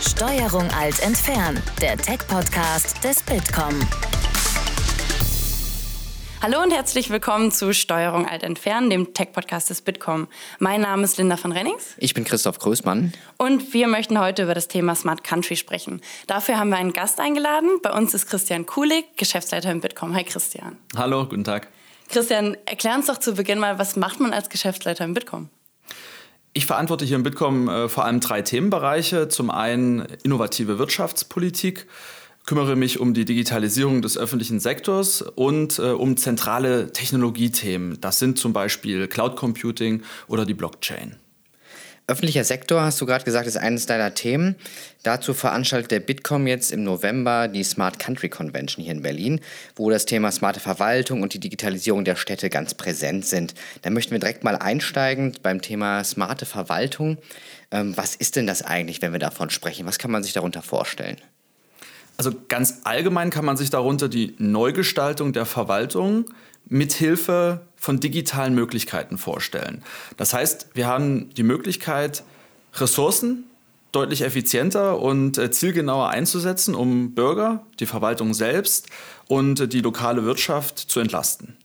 Steuerung alt entfernen, der Tech-Podcast des Bitkom. Hallo und herzlich willkommen zu Steuerung alt entfernen, dem Tech-Podcast des Bitkom. Mein Name ist Linda von Rennings. Ich bin Christoph Größmann. Und wir möchten heute über das Thema Smart Country sprechen. Dafür haben wir einen Gast eingeladen. Bei uns ist Christian Kulig, Geschäftsleiter im Bitkom. Hi Christian. Hallo, guten Tag. Christian, erklär uns doch zu Beginn mal, was macht man als Geschäftsleiter im Bitkom? Ich verantworte hier im Bitkom äh, vor allem drei Themenbereiche. Zum einen innovative Wirtschaftspolitik, kümmere mich um die Digitalisierung des öffentlichen Sektors und äh, um zentrale Technologiethemen. Das sind zum Beispiel Cloud Computing oder die Blockchain. Öffentlicher Sektor, hast du gerade gesagt, ist eines deiner Themen. Dazu veranstaltet der Bitkom jetzt im November die Smart Country Convention hier in Berlin, wo das Thema smarte Verwaltung und die Digitalisierung der Städte ganz präsent sind. Da möchten wir direkt mal einsteigen beim Thema smarte Verwaltung. Ähm, was ist denn das eigentlich, wenn wir davon sprechen? Was kann man sich darunter vorstellen? Also ganz allgemein kann man sich darunter die Neugestaltung der Verwaltung mithilfe von digitalen Möglichkeiten vorstellen. Das heißt, wir haben die Möglichkeit, Ressourcen deutlich effizienter und äh, zielgenauer einzusetzen, um Bürger, die Verwaltung selbst und die lokale Wirtschaft zu entlasten.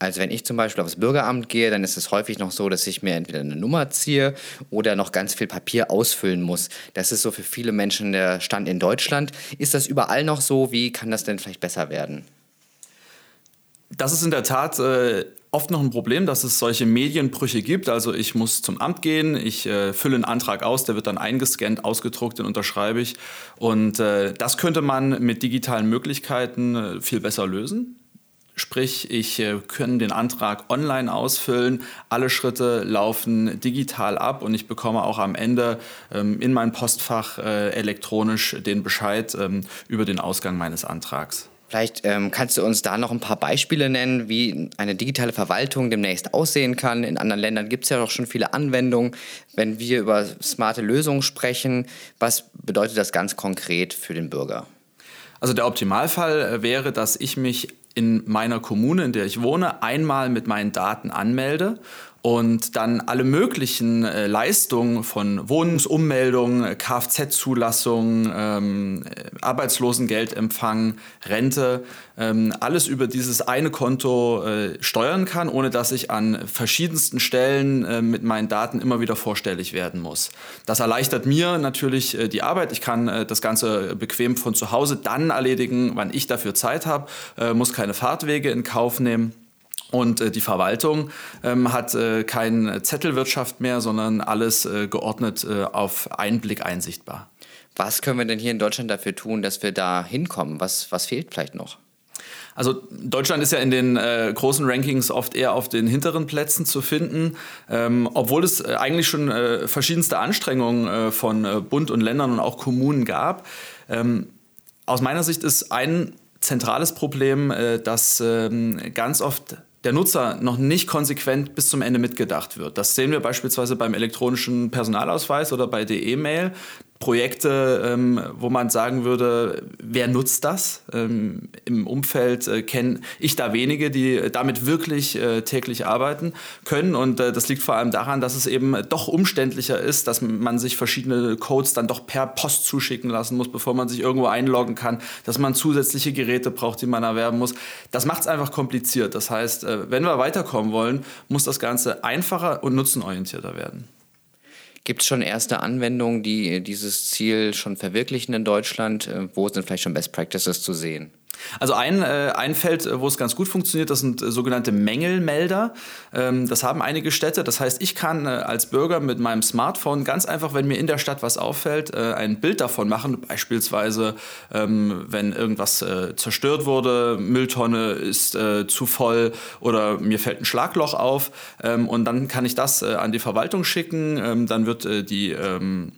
Also wenn ich zum Beispiel aufs Bürgeramt gehe, dann ist es häufig noch so, dass ich mir entweder eine Nummer ziehe oder noch ganz viel Papier ausfüllen muss. Das ist so für viele Menschen der Stand in Deutschland. Ist das überall noch so? Wie kann das denn vielleicht besser werden? Das ist in der Tat äh, oft noch ein Problem, dass es solche Medienbrüche gibt. Also ich muss zum Amt gehen, ich äh, fülle einen Antrag aus, der wird dann eingescannt, ausgedruckt, den unterschreibe ich. Und äh, das könnte man mit digitalen Möglichkeiten äh, viel besser lösen. Sprich, ich äh, kann den Antrag online ausfüllen, alle Schritte laufen digital ab und ich bekomme auch am Ende ähm, in mein Postfach äh, elektronisch den Bescheid ähm, über den Ausgang meines Antrags. Vielleicht ähm, kannst du uns da noch ein paar Beispiele nennen, wie eine digitale Verwaltung demnächst aussehen kann. In anderen Ländern gibt es ja doch schon viele Anwendungen. Wenn wir über smarte Lösungen sprechen, was bedeutet das ganz konkret für den Bürger? Also der Optimalfall äh, wäre, dass ich mich in meiner Kommune, in der ich wohne, einmal mit meinen Daten anmelde und dann alle möglichen äh, Leistungen von Wohnungsummeldung, Kfz-Zulassung, ähm, Arbeitslosengeldempfang, Rente, ähm, alles über dieses eine Konto äh, steuern kann, ohne dass ich an verschiedensten Stellen äh, mit meinen Daten immer wieder vorstellig werden muss. Das erleichtert mir natürlich äh, die Arbeit. Ich kann äh, das Ganze bequem von zu Hause dann erledigen, wann ich dafür Zeit habe, äh, muss keine Fahrtwege in Kauf nehmen. Und äh, die Verwaltung ähm, hat äh, keine Zettelwirtschaft mehr, sondern alles äh, geordnet äh, auf einen Blick einsichtbar. Was können wir denn hier in Deutschland dafür tun, dass wir da hinkommen? Was, was fehlt vielleicht noch? Also Deutschland ist ja in den äh, großen Rankings oft eher auf den hinteren Plätzen zu finden, ähm, obwohl es äh, eigentlich schon äh, verschiedenste Anstrengungen äh, von äh, Bund und Ländern und auch Kommunen gab. Ähm, aus meiner Sicht ist ein zentrales Problem, dass ähm, ganz oft der Nutzer noch nicht konsequent bis zum Ende mitgedacht wird. Das sehen wir beispielsweise beim elektronischen Personalausweis oder bei der E-Mail. Projekte, ähm, wo man sagen würde, wer nutzt das? Ähm, Im Umfeld äh, kenne ich da wenige, die damit wirklich äh, täglich arbeiten können. Und äh, das liegt vor allem daran, dass es eben doch umständlicher ist, dass man sich verschiedene Codes dann doch per Post zuschicken lassen muss, bevor man sich irgendwo einloggen kann, dass man zusätzliche Geräte braucht, die man erwerben muss. Das macht es einfach kompliziert. Das heißt, äh, wenn wir weiterkommen wollen, muss das Ganze einfacher und nutzenorientierter werden. Gibt es schon erste Anwendungen, die dieses Ziel schon verwirklichen in Deutschland? Äh, wo sind vielleicht schon Best Practices zu sehen? Also ein, äh, ein Feld, äh, wo es ganz gut funktioniert, das sind äh, sogenannte Mängelmelder. Ähm, das haben einige Städte. Das heißt, ich kann äh, als Bürger mit meinem Smartphone ganz einfach, wenn mir in der Stadt was auffällt, äh, ein Bild davon machen. Beispielsweise, ähm, wenn irgendwas äh, zerstört wurde, Mülltonne ist zu voll oder mir fällt ein Schlagloch auf. Ähm, und dann kann ich das an die Verwaltung schicken. Ähm, dann wird die ähm,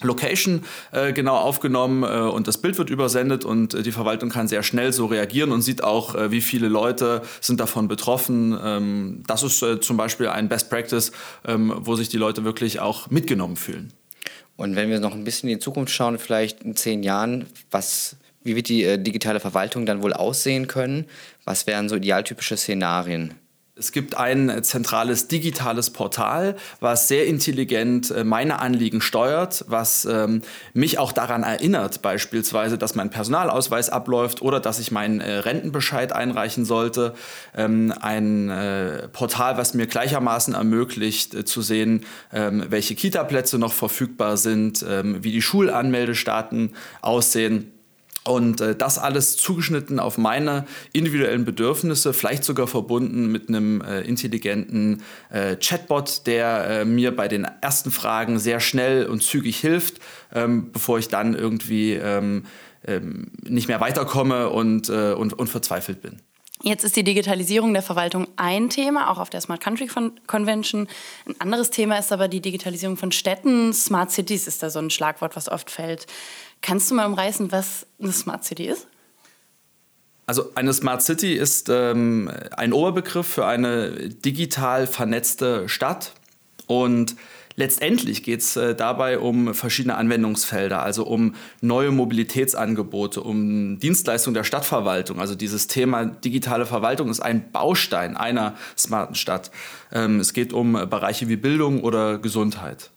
Location äh, genau aufgenommen äh, und das Bild wird übersendet und äh, die Verwaltung kann sehr schnell so reagieren und sieht auch, äh, wie viele Leute sind davon betroffen. Ähm, das ist äh, zum Beispiel ein Best Practice, ähm, wo sich die Leute wirklich auch mitgenommen fühlen. Und wenn wir noch ein bisschen in die Zukunft schauen, vielleicht in zehn Jahren, was, wie wird die äh, digitale Verwaltung dann wohl aussehen können? Was wären so idealtypische Szenarien? Es gibt ein zentrales digitales Portal, was sehr intelligent äh, meine Anliegen steuert, was ähm, mich auch daran erinnert, beispielsweise, dass mein Personalausweis abläuft oder dass ich meinen äh, Rentenbescheid einreichen sollte. Ähm, ein äh, Portal, was mir gleichermaßen ermöglicht äh, zu sehen, ähm, welche Kita-Plätze noch verfügbar sind, ähm, wie die Schulanmeldestaaten aussehen. Und äh, das alles zugeschnitten auf meine individuellen Bedürfnisse, vielleicht sogar verbunden mit einem äh, intelligenten äh, Chatbot, der äh, mir bei den ersten Fragen sehr schnell und zügig hilft, ähm, bevor ich dann irgendwie ähm, ähm, nicht mehr weiterkomme und, äh, und, und verzweifelt bin. Jetzt ist die Digitalisierung der Verwaltung ein Thema, auch auf der Smart Country Convention. Ein anderes Thema ist aber die Digitalisierung von Städten. Smart Cities ist da so ein Schlagwort, was oft fällt. Kannst du mal umreißen, was eine Smart City ist? Also eine Smart City ist ähm, ein Oberbegriff für eine digital vernetzte Stadt und letztendlich geht es äh, dabei um verschiedene Anwendungsfelder, also um neue Mobilitätsangebote, um Dienstleistungen der Stadtverwaltung. Also dieses Thema digitale Verwaltung ist ein Baustein einer smarten Stadt. Ähm, es geht um Bereiche wie Bildung oder Gesundheit.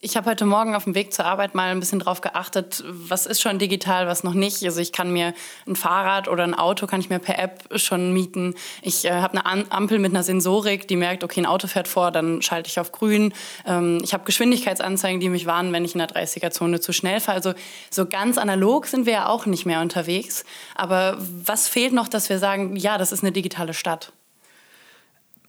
Ich habe heute Morgen auf dem Weg zur Arbeit mal ein bisschen drauf geachtet, was ist schon digital, was noch nicht. Also ich kann mir ein Fahrrad oder ein Auto kann ich mir per App schon mieten. Ich äh, habe eine Ampel mit einer Sensorik, die merkt, okay, ein Auto fährt vor, dann schalte ich auf grün. Ähm, ich habe Geschwindigkeitsanzeigen, die mich warnen, wenn ich in der 30er-Zone zu schnell fahre. Also so ganz analog sind wir ja auch nicht mehr unterwegs. Aber was fehlt noch, dass wir sagen, ja, das ist eine digitale Stadt?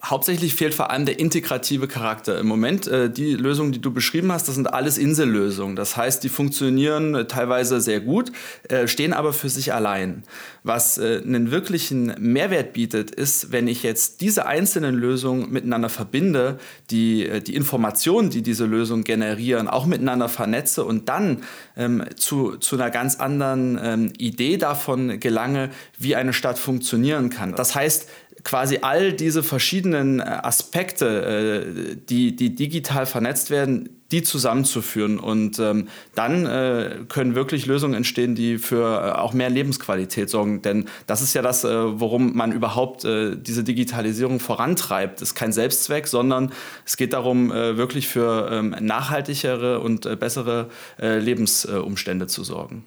Hauptsächlich fehlt vor allem der integrative Charakter. Im Moment, äh, die Lösungen, die du beschrieben hast, das sind alles Insellösungen. Das heißt, die funktionieren äh, teilweise sehr gut, äh, stehen aber für sich allein. Was äh, einen wirklichen Mehrwert bietet, ist, wenn ich jetzt diese einzelnen Lösungen miteinander verbinde, die, äh, die Informationen, die diese Lösungen generieren, auch miteinander vernetze und dann ähm, zu, zu einer ganz anderen ähm, Idee davon gelange, wie eine Stadt funktionieren kann. Das heißt, quasi all diese verschiedenen äh, Aspekte, äh, die, die digital vernetzt werden, die zusammenzuführen. Und ähm, dann äh, können wirklich Lösungen entstehen, die für äh, auch mehr Lebensqualität sorgen. Denn das ist ja das, äh, worum man überhaupt äh, diese Digitalisierung vorantreibt. Das ist kein Selbstzweck, sondern es geht darum, wirklich für ähm, nachhaltigere und bessere Lebensumstände zu sorgen.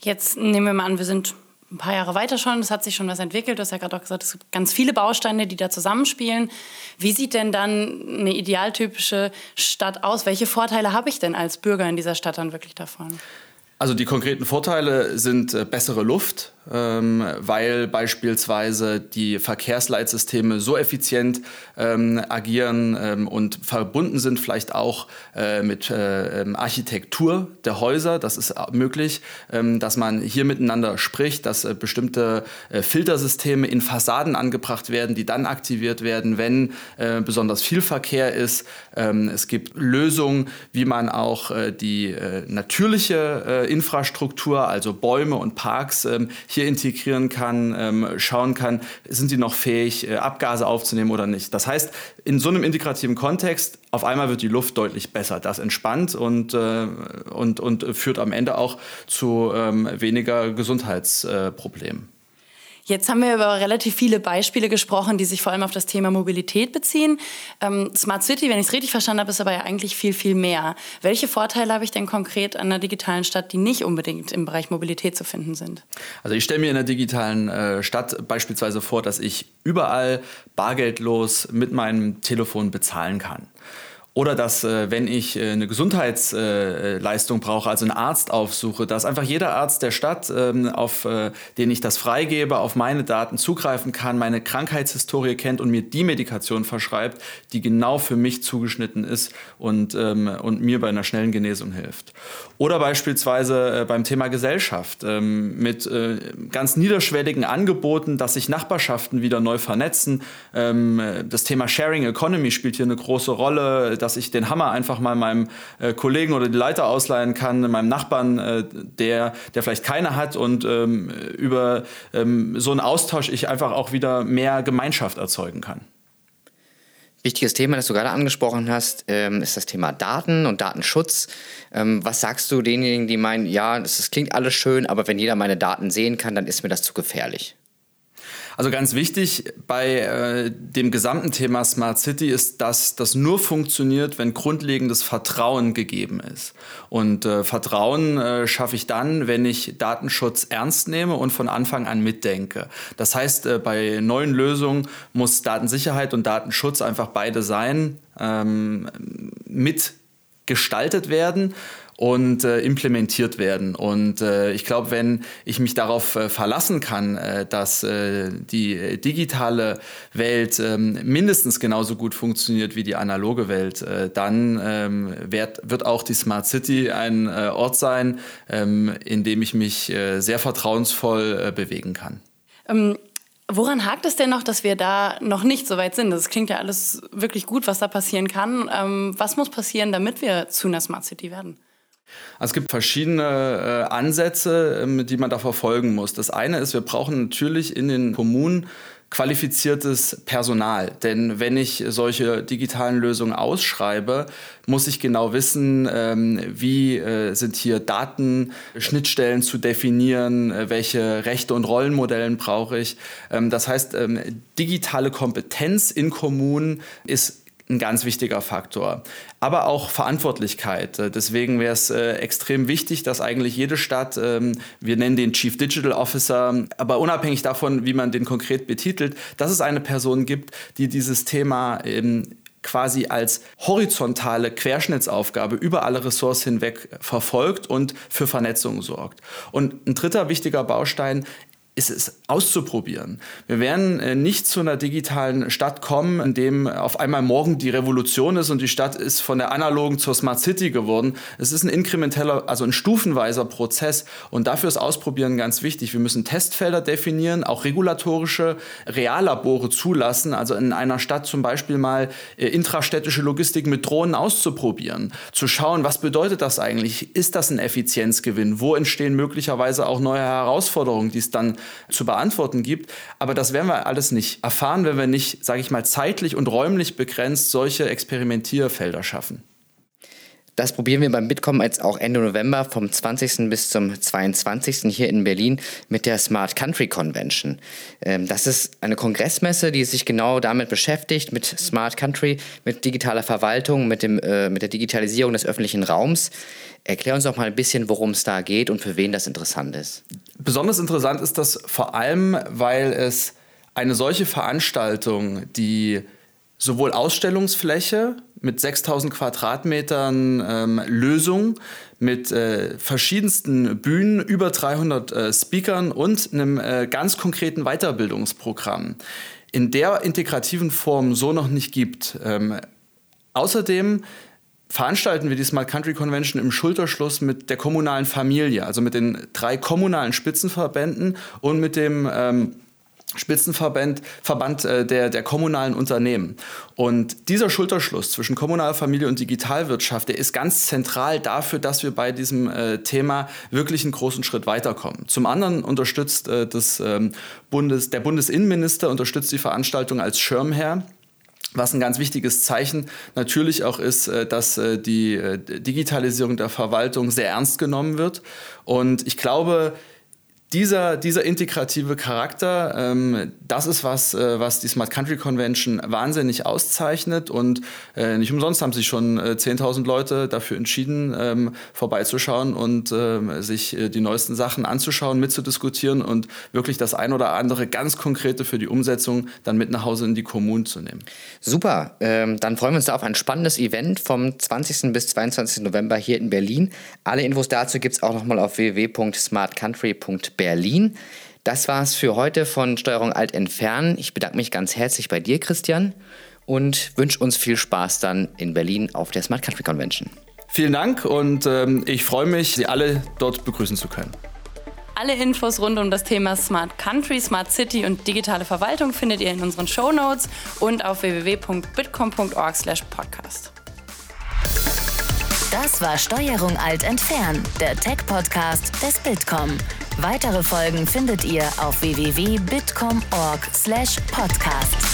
Jetzt nehmen wir mal an, wir sind ein paar Jahre weiter schon, es hat sich schon was entwickelt. Du hast ja gerade auch gesagt, es gibt ganz viele Bausteine, die da zusammenspielen. Wie sieht denn dann eine idealtypische Stadt aus? Welche Vorteile habe ich denn als Bürger in dieser Stadt dann wirklich davon? Also die konkreten Vorteile sind äh, bessere Luft, ähm, weil beispielsweise die Verkehrsleitsysteme so effizient ähm, agieren ähm, und verbunden sind vielleicht auch äh, mit äh, ähm, Architektur der Häuser. Das ist möglich, ähm, dass man hier miteinander spricht, dass äh, bestimmte äh, Filtersysteme in Fassaden angebracht werden, die dann aktiviert werden, wenn äh, besonders viel Verkehr ist. Ähm, es gibt Lösungen, wie man auch die natürliche Infrastruktur, also Bäume und Parks, hier hier integrieren kann, ähm, schauen kann, sind sie noch fähig, äh, Abgase aufzunehmen oder nicht. Das heißt, in so einem integrativen Kontext, auf einmal wird die Luft deutlich besser. Das entspannt und, äh, und, und führt am Ende auch zu ähm, weniger Gesundheitsproblemen. Jetzt haben wir über relativ viele Beispiele gesprochen, die sich vor allem auf das Thema Mobilität beziehen. Ähm, Smart City, wenn ich es richtig verstanden habe, ist aber ja eigentlich viel, viel mehr. Welche Vorteile habe ich denn konkret an einer digitalen Stadt, die nicht unbedingt im Bereich Mobilität zu finden sind? Also ich stelle mir in einer digitalen äh, Stadt beispielsweise vor, dass ich überall bargeldlos mit meinem Telefon bezahlen kann. Oder dass, äh, wenn ich äh, eine Gesundheitsleistung äh, brauche, also einen Arzt aufsuche, dass einfach jeder Arzt der Stadt, ähm, auf den ich das freigebe, auf meine Daten zugreifen kann, meine Krankheitshistorie kennt und mir die Medikation verschreibt, die genau für mich zugeschnitten ist und, ähm, und mir bei einer schnellen Genesung hilft. Oder beispielsweise beim Thema Gesellschaft ähm, mit ganz niederschwelligen Angeboten, dass sich Nachbarschaften wieder neu vernetzen. Das Thema Sharing Economy spielt hier eine große Rolle dass ich den Hammer einfach mal meinem äh, Kollegen oder die Leiter ausleihen kann, meinem Nachbarn, äh, der, der vielleicht keine hat und ähm, über ähm, so einen Austausch ich einfach auch wieder mehr Gemeinschaft erzeugen kann. Wichtiges Thema, das du gerade angesprochen hast, ähm, ist das Thema Daten und Datenschutz. Ähm, was sagst du denjenigen, die meinen, ja, das klingt alles schön, aber wenn jeder meine Daten sehen kann, dann ist mir das zu gefährlich? Also ganz wichtig bei äh, dem gesamten Thema Smart City ist, dass das nur funktioniert, wenn grundlegendes Vertrauen gegeben ist. Und äh, Vertrauen äh, schaffe ich dann, wenn ich Datenschutz ernst nehme und von Anfang an mitdenke. Das heißt, äh, bei neuen Lösungen muss Datensicherheit und Datenschutz einfach beide sein, ähm, mitgestaltet werden und äh, implementiert werden. Und äh, ich glaube, wenn ich mich darauf äh, verlassen kann, äh, dass äh, die digitale Welt ähm, mindestens genauso gut funktioniert wie die analoge Welt, äh, dann ähm, wird, wird auch die Smart City ein Ort sein, ähm, in dem ich mich sehr vertrauensvoll bewegen kann. Ähm Woran hakt es denn noch, dass wir da noch nicht so weit sind? Das klingt ja alles wirklich gut, was da passieren kann. Was muss passieren, damit wir zu einer Smart City werden? Also es gibt verschiedene äh, Ansätze, ähm, die man da verfolgen muss. Das eine ist, wir brauchen natürlich in den Kommunen qualifiziertes Personal. Denn wenn ich solche digitalen Lösungen ausschreibe, muss ich genau wissen, ähm, wie äh, sind hier Datenschnittstellen zu definieren, äh, welche Rechte und Rollenmodellen brauche ich. Ähm, das heißt, ähm, digitale Kompetenz in Kommunen ist ein ganz wichtiger Faktor. Aber auch Verantwortlichkeit. Deswegen wäre es äh, extrem wichtig, dass eigentlich jede Stadt, ähm, wir nennen den Chief Digital Officer, aber unabhängig davon, wie man den konkret betitelt, dass es eine Person gibt, die dieses Thema ähm, quasi als horizontale Querschnittsaufgabe über alle Ressorts hinweg verfolgt und für Vernetzung sorgt. Und ein dritter wichtiger Baustein ist es auszuprobieren. Wir werden äh, nicht zu einer digitalen Stadt kommen, in dem auf einmal morgen die Revolution ist und die Stadt ist von der analogen zur Smart City geworden. Es ist ein inkrementeller, also ein stufenweiser Prozess und dafür ist Ausprobieren ganz wichtig. Wir müssen Testfelder definieren, auch regulatorische Reallabore zulassen, also in einer Stadt zum Beispiel mal äh, intrastädtische Logistik mit Drohnen auszuprobieren, zu schauen, was bedeutet das eigentlich? Ist das ein Effizienzgewinn? Wo entstehen möglicherweise auch neue Herausforderungen, die es dann zu beantworten gibt. Aber das werden wir alles nicht erfahren, wenn wir nicht, sage ich mal, zeitlich und räumlich begrenzt solche Experimentierfelder schaffen. Das probieren wir beim Bitkom jetzt auch Ende November vom 20. bis zum 22. hier in Berlin mit der Smart Country Convention. Ähm, das ist eine Kongressmesse, die sich genau damit beschäftigt, mit Smart Country, mit digitaler Verwaltung, mit, dem, äh, mit der Digitalisierung des öffentlichen Raums. Erklär uns doch mal ein bisschen, worum es da geht und für wen das interessant ist. Besonders interessant ist das vor allem, weil es eine solche Veranstaltung, die sowohl Ausstellungsfläche mit 6000 Quadratmetern ähm, Lösung, mit äh, verschiedensten Bühnen, über 300 äh, Speakern und einem äh, ganz konkreten Weiterbildungsprogramm in der integrativen Form so noch nicht gibt. Ähm, außerdem veranstalten wir die Smart Country Convention im Schulterschluss mit der kommunalen Familie, also mit den drei kommunalen Spitzenverbänden und mit dem ähm, Spitzenverband Verband, äh, der, der kommunalen Unternehmen. Und dieser Schulterschluss zwischen kommunaler Familie und Digitalwirtschaft, der ist ganz zentral dafür, dass wir bei diesem äh, Thema wirklich einen großen Schritt weiterkommen. Zum anderen unterstützt äh, das, ähm, Bundes, der Bundesinnenminister unterstützt die Veranstaltung als Schirmherr was ein ganz wichtiges Zeichen natürlich auch ist, äh, dass äh, die äh, Digitalisierung der Verwaltung sehr ernst genommen wird. Und ich glaube, dieser, dieser integrative Charakter, ähm, das ist was, äh, was die Smart Country Convention wahnsinnig auszeichnet. Und äh, nicht umsonst haben sich schon äh, 10.000 Leute dafür entschieden, ähm, vorbeizuschauen und ähm, sich äh, die neuesten Sachen anzuschauen, mitzudiskutieren und wirklich das ein oder andere ganz Konkrete für die Umsetzung dann mit nach Hause in die Kommunen zu nehmen. Super, ähm, dann freuen wir uns da auf ein spannendes Event vom 20. bis 22. November hier in Berlin. Alle Infos dazu gibt es auch nochmal auf www.smartcountry.de Berlin. Das war's für heute von Steuerung Alt entfernen. Ich bedanke mich ganz herzlich bei dir, Christian, und wünsche uns viel Spaß dann in Berlin auf der Smart Country Convention. Vielen Dank und ähm, ich freue mich, Sie alle dort begrüßen zu können. Alle Infos rund um das Thema Smart Country, Smart City und digitale Verwaltung findet ihr in unseren Show Notes und auf www.bitcom.org/podcast. Das war Steuerung Alt entfernen, der Tech-Podcast des Bitkom. Weitere Folgen findet ihr auf www.bitcom.org/podcast.